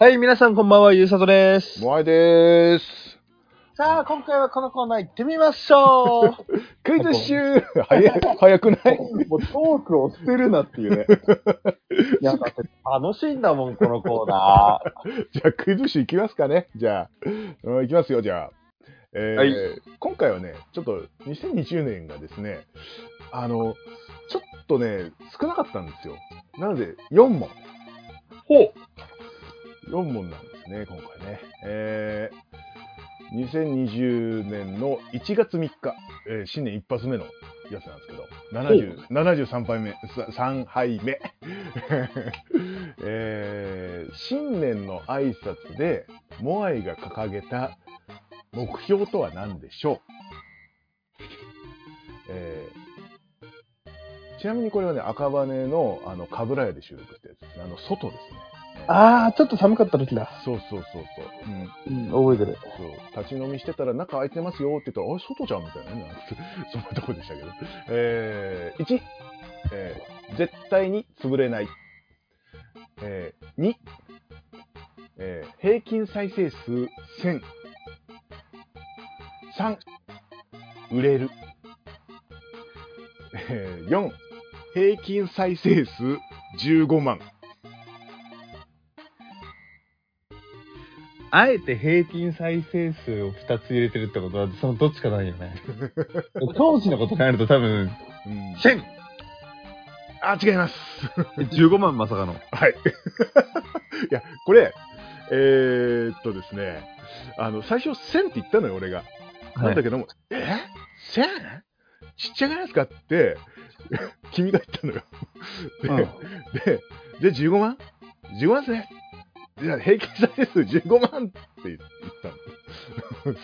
はい、皆さんこんばんは、ゆうさとです。もあいでーす。さあ、今回はこのコーナー行ってみましょ クイズ集早い早くない？うもうトークを捨てるなっていうね。いや、だって楽しいんだもん、このコーナー。じゃあクイズ集いきますかね。じゃあ、うん、いきますよ、じゃあ。えーはい今回はね、ちょっと2020年がですね、あの、ちょっとね、少なかったんですよ。なので、4問。ほう。4問なんですね、今回ね。えー、2020年の1月3日、えー新年一発目のやつなんですけど、70 73杯目、さ3杯目。えー新年の挨拶で、モアイが掲げた目標とは何でしょう、えーちなみにこれはね、赤羽の、あの、かぶら屋で収録したやつですね。あの、外ですね。えーあー、ちょっと寒かった時だ。そうそうそうそう。うん。うん、覚えてる。そう。立ち飲みしてたら中空いてますよって言ったら、あれ、外じゃんみたいなね。そんなとこでしたけど。えー、1、えー絶対に潰れない。えー、2、えー平均再生数1000。3、売れる。えー、4、平均再生数15万。あえて平均再生数を2つ入れてるってことは、そのどっちかないよね。当時のことになると多分、うん、1000! あ、違います。15万まさかの。はい。いや、これ、えー、っとですね、あの、最初1000って言ったのよ、俺が。なんだけども、え ?1000? ちっちゃくないですか？って、君が言ったのよ。で、で、で、15万 ?15 万ですね。平均再生数15万って言ったの。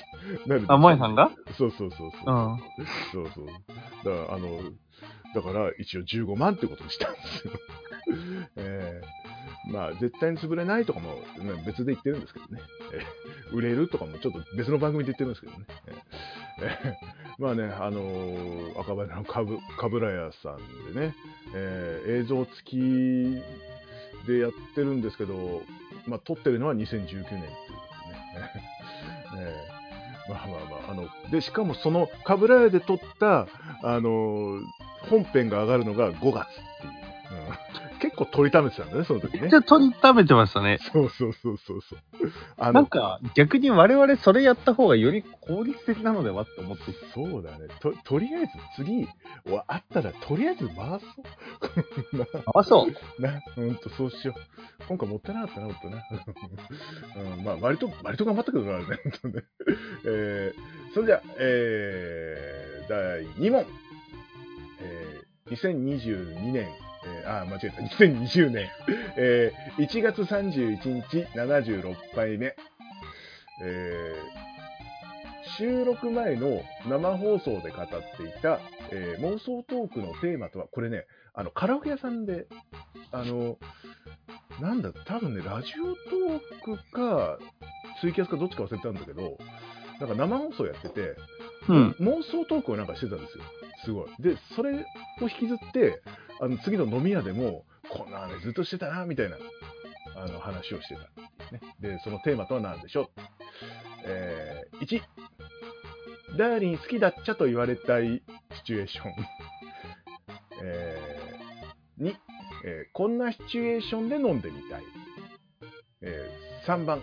なるあ、萌えさんが？そうそうそうそう。うん。そうそう。だから、あの、だから一応15万ってことにしたんですよ。えーまあ、絶対に潰れないとかも、ね別で言ってるんですけどね。えー売れるとかもちょっと別の番組で言ってるんですけどね。えーえーまあね、あのー赤羽のかぶら屋さんでね、えー映像付きでやってるんですけど、まあ、撮ってるのは2019年っていうことですね。え。ーまあまあまあ、あの、で、しかもその、カブラ屋で撮った、あのー本編が上がるのが5月っていう、うん。結構撮りためてたんだね、その時ねじ。ゃ取りためてましたね。そうそうそうそうそう。あなんか、逆に我々それやった方がより効率的なのではって思ってそうだね。と、とりあえず次、わあったら、とりあえず回そう。あ、そう。な、ほんと、そうしよう。今回もったいなかったな、ほんとな。うん、まあ、割と、割と頑張ったけどな、あれね、ほんとね。えー、それじゃあ、えー、第2問。えー、2022年、えー、あー、間違えた。2020年、えー、1月31日、76杯目。えー、収録前の生放送で語っていた、えー妄想トークのテーマとは、これね、あの、カラオケ屋さんで、あの、なんだ、多分ね、ラジオトークか、ツイキャスかどっちか忘れたんだけど、なんか生放送やってて、うん。妄想トークをなんかしてたんですよ。すごい。で、それを引きずって、あの、次の飲み屋でも、こんなね、ずっとしてたな、みたいな、あの、話をしてたね。で、そのテーマとは何でしょう？えー、1、ダーリン好きだっちゃと言われたいシチュエーション。えー、2、えーこんなシチュエーションで飲んでみたい。えー、3番、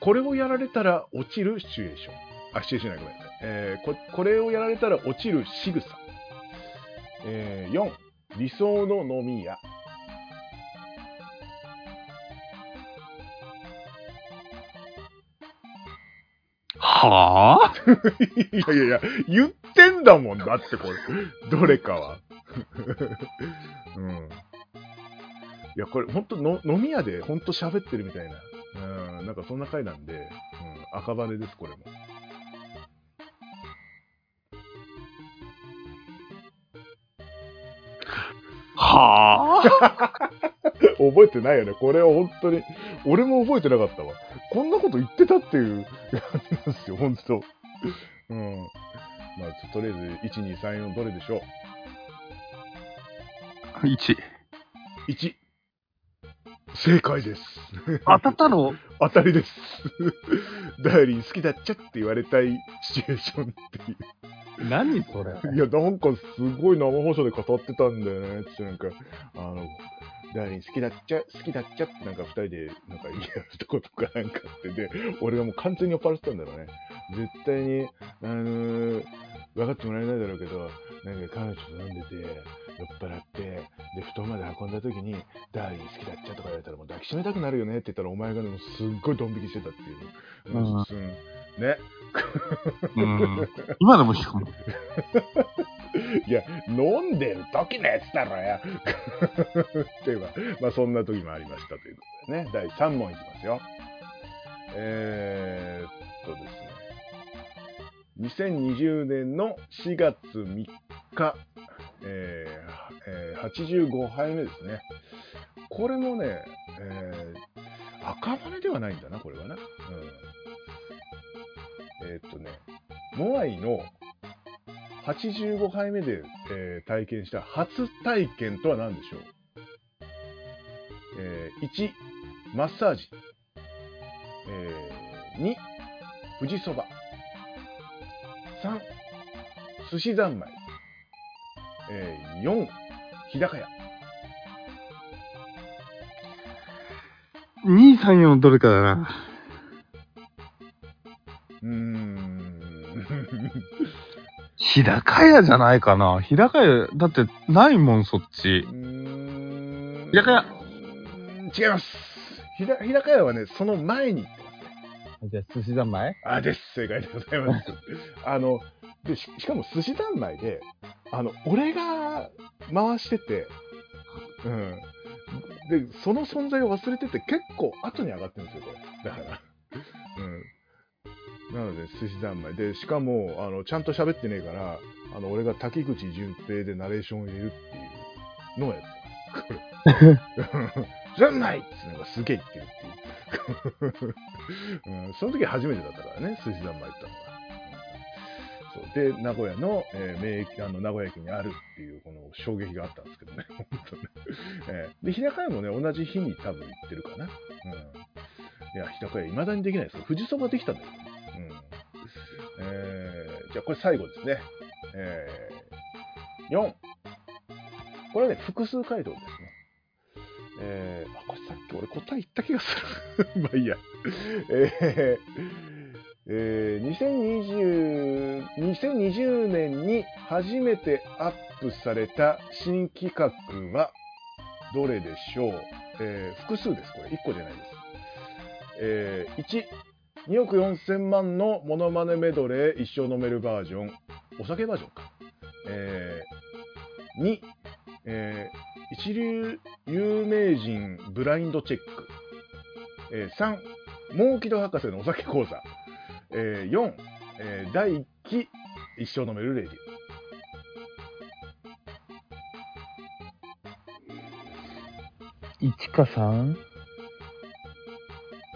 これをやられたら落ちるシチュエーション。あ、シチュエーションない、ごめんなさい。えーここれをやられたら落ちる仕草。えー、4、理想の飲み屋。はぁいやいやいや、言ってんだもんだってこれ。どれかは。うん。いや、これ本当の飲み屋で本当喋ってるみたいな。うん、なんかそんな回なんで、うん、赤羽です、これも。はぁ 覚えてないよね。これは本当に。俺も覚えてなかったわ。こんなこと言ってたっていう感じなんですよ、本当。うん。まあ、とりあえず、1、2、3、4、どれでしょう。1。1。正解です。当たったの？当たりです。ダイリン好きだっちゃって言われたいシチュエーションっていう。何それいや、なんかすごい生放送で語ってたんだよね。ってなんか、あの、ダーリン好きだっちゃ、好きだっちゃってなんか二人でなんか言い合うとことかなんかあってで、俺がもう完全に酔っ払ってたんだろうね。絶対に、あのー、分かってもらえないだろうけど、なんか彼女と飲んでて、酔っ払って、で、布団まで運んだ時に、ダーリン好きだっちゃとか言われたらもう抱きしめたくなるよねって言ったら、お前がね、もうすっごいドン引きしてたっていうの。うんうんね。うん。今でもしかも。いや、飲んでる時のやつだろや。っていうか、まあそんな時もありましたということでね、第3問いきますよ。えー、っとですね、2020年の4月3日、えーえー85杯目ですね。これもね、えー赤羽ではないんだな、これはな。うん、えーっとね、モアイの85杯目で、えー体験した初体験とは何でしょう、えー1、マッサージ。えー2、富士そば。3、寿司三昧。えー4、日高屋。2、3、4どれかだな。うーん。日高屋じゃないかな。日高屋、だってないもん、そっち。日高屋違います。日高日高屋はね、その前に。じゃあ、寿司三昧？あ、です。正解でございます。あの、で、ししかも寿司三昧で、あの、俺が回してて、うん。で、その存在を忘れてて、結構後に上がってるんですよ、これ。だから。うん。なので、寿司三昧。で、しかも、あの、ちゃんと喋ってねえから、あの、俺が滝口淳平でナレーションを入れるっていうのをやってます。これ。三昧っていうのがすげえ言ってるっていう。うん、その時初めてだったからね、寿司三昧行ったのが。で、名古屋の、えー名駅、あの、名古屋駅にあるっていう、この衝撃があったんですけどね、本当ね。えーで、日高屋もね、同じ日に多分行ってるかな。うん。いや、日高屋、未だにできないですよ。富士そばできたんだけど。うん。えー、じゃあ、これ最後ですね。えー、4。これはね、複数回答ですね。えー、あ、これさっき俺答え言った気がする。まあいいや。えー、えー、2020, 2020年に初めてアップされた新企画はどれでしょう、えー複数です、これ。1個じゃないです。えー1、2億4000万のモノマネメドレー一生飲めるバージョン。お酒バージョンか。えー2、えー一流有名人ブラインドチェック。えー3、モーキド博士のお酒講座。えー4、えー第1期一生飲めるレディ1か 3?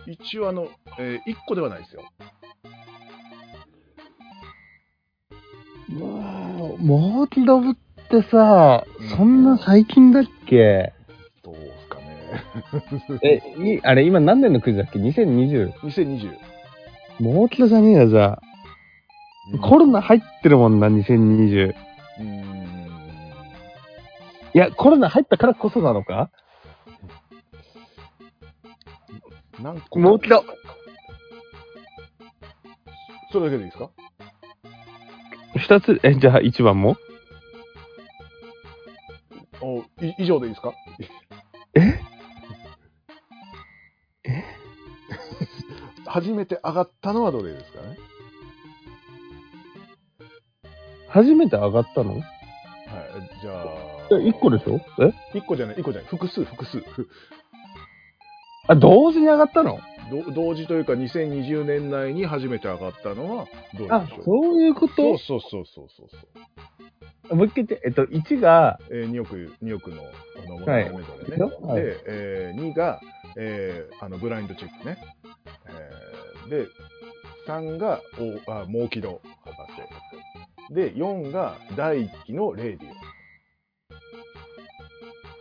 一応あの、え1個ではないですよ。うわぁ、モーキドブってさうん、そんな最近だっけ？え、いあれ、今何年のクイズだっけ ?2020。2020。モーキドじゃねえや、じゃあ。コロナ入ってるもんな、2020。うーん。いや、コロナ入ったからこそなのか？何個モーキド。それだけでいいですか？二つ、え、じゃあ1番も？おい以上でいいですか？初めて上がったのはどれですかね？初めて上がったの？はい。じゃあ。え、1個でしょ？え？1個じゃない、1個じゃない。複数、複数。ふあ、同時に上がったの？ど同時というか、2020年内に初めて上がったのはどれあでしょう、そういうこと？そうそうそうそうそう。もう一回言って、えっと、1が、えー、2億、2億の、あの、はいモノマネメドレーね。はいで、えー、2が、えー、あの、ブラインドチェックね。えー、で、3が、おあ、モーキド博士。で、4が、第1期のレディオ。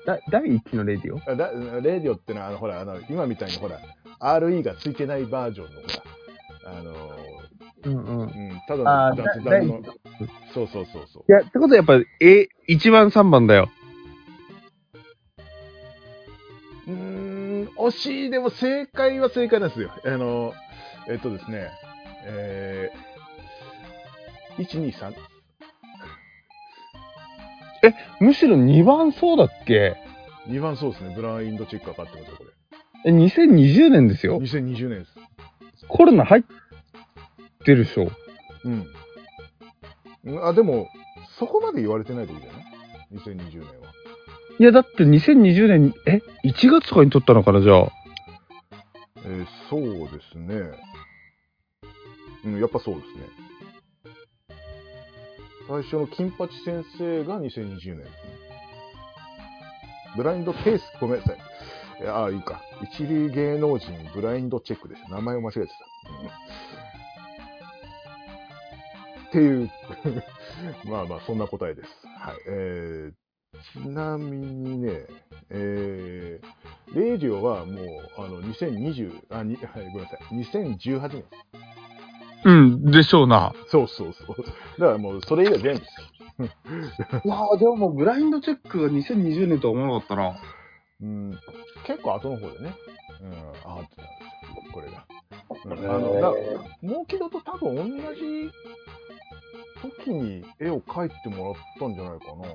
だ第1のレディオ？あだレディオってのは、あの、ほら、あの、今みたいにほら、RE がついてないバージョンのほら、あの、うんうん。うん、ただの雑談の、そうそうそうそう。いや、ってことはやっぱ、え、1番3番だよ。惜しい、でも正解は正解なんですよ。あの、えっとですね、えー、1、2、3。むしろ2番そうだっけ？2番そうですね、ブラインドチェックかかってますよ、こえ、2020年ですれ。よ。2020年です。コロナ入ってるでしょ。うん。うんあ、でも、そこまで言われてない時だよね。2020年は。いや、だって2020年、え、1月とかに撮ったのかな、じゃあ。えーそうですね。うん、やっぱそうですね。最初の金八先生が2020年。ブラインドケース、ごめんなさい。いやあ、いいか。一流芸能人ブラインドチェックです。名前を間違えてた。っていう、まあまあ、そんな答えです。はい。えー、ちなみにね、えー、レイディオはもう、あの、2020、あ、に、はい、ごめんなさい。2018年。うん、でしょうな。そうそうそう。だからもう、それ以外全部です。いやーでももうブラインドチェックが2020年とは思わなかったな。うん、結構後の方でね、うん、上がってたんですよ、これが。うん、あの、だモーキドと多分同じ時に絵を描いてもらったんじゃないかな。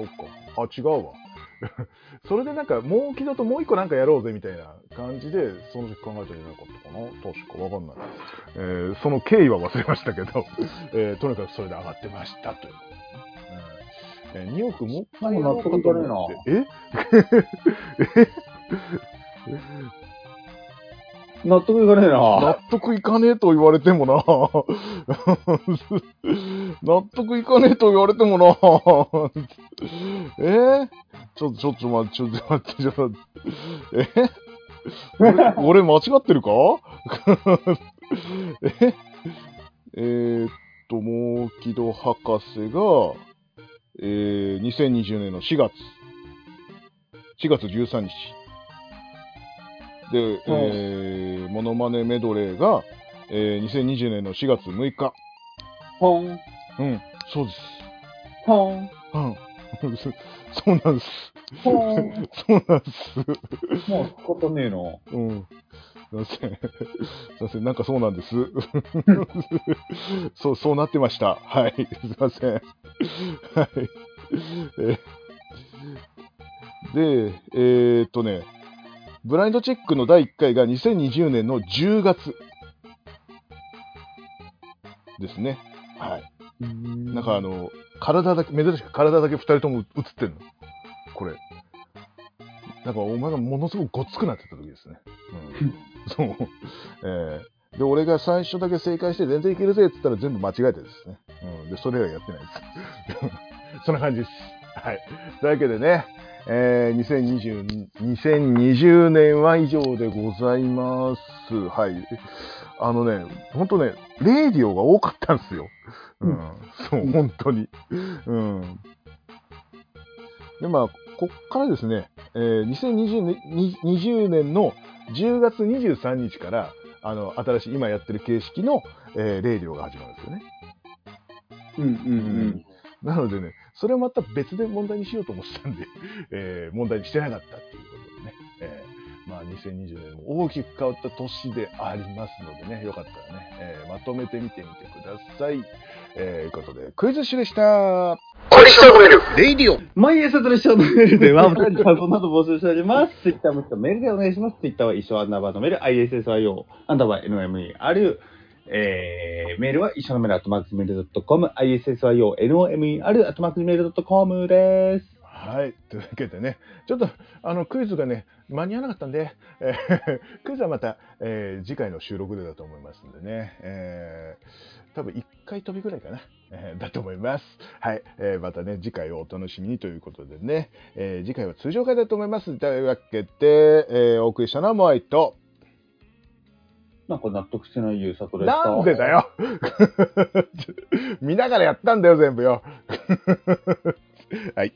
違うか。あ、違うわ。それでなんか、モーキドともう一個なんかやろうぜみたいな感じで、その時考えたんじゃなかったかな。確かわかんない。えーその経緯は忘れましたけど、えーとにかくそれで上がってましたというえー2億もう一回やろうかと思って。え？納得いかねえ納な。得いかねえと言われてもな。納得いかねえと言われてもな。え？ー、ちょっと、ちょっと待って、ちょっと待って、ちょっと待って。え？俺、俺間違ってるか？え？えー、っと、もう木戸博士が、えー、2020年の4月。4月13日。で、えー、モノマネメドレーが、えー、2020年の4月6日。ほん、うん、そうです。ほん、うん。そうなんです。ほん。そうなんです。もう仕方ねえな。うん。すいません。すいません。なんかそうなんです。そう、そうなってました。はい。すいません。はい。えで、えーっとね、ブラインドチェックの第1回が2020年の10月ですね。はい。なんかあの、体だけ、珍しく体だけ2人とも映ってんの。これ。なんかお前がものすごくごっつくなってた時ですね。うん。そう。えーで、俺が最初だけ正解して全然いけるぜって言ったら全部間違えてですね。うん。で、それ以外やってないです。そんな感じです。はい。というわけでね、えー、2020, 2020年は以上でございます。はい。あのね、ほんとね、レーディオが多かったんですよ。うん。そう、本当に。うん。で、まあ、こっからですね、えー、2020年に20年の10月23日から、あの、新しい、今やってる形式の、えー、レーディオが始まるんですよね。うんうんなのでね、それをまた別で問題にしようと思ってたんで、えー問題にしてなかったっていうことでね、えーまあ、2020年も大きく変わった年でありますのでね、よかったらね、えーまとめてみてみてください。えー、いうことで、クイズッシュでした。レイディオ毎朝トレッションのメールでは、お便り感想など募集しております。ツイッターもメールでお願いします。ツイッターは一緒アンダーバーのメール、ISSYO、アンダーバー NOMER、えー、メールは一緒のメール、アットマークメールドットコム、ISSYO、NOMER、アットマークメールドットコムです。はい。というわけでね、ちょっと、あの、クイズがね、間に合わなかったんで、えークイズはまた、えー次回の収録でだと思いますんでね、えー多分1回飛びぐらいかな、えーだと思います。はい。えーまたね、次回をお楽しみにということでね、えー次回は通常回だと思います。というわけで、えーお送りしたのはモアイと、なんか納得してない優作でした。なんでだよ 見ながらやったんだよ、全部よ。はい。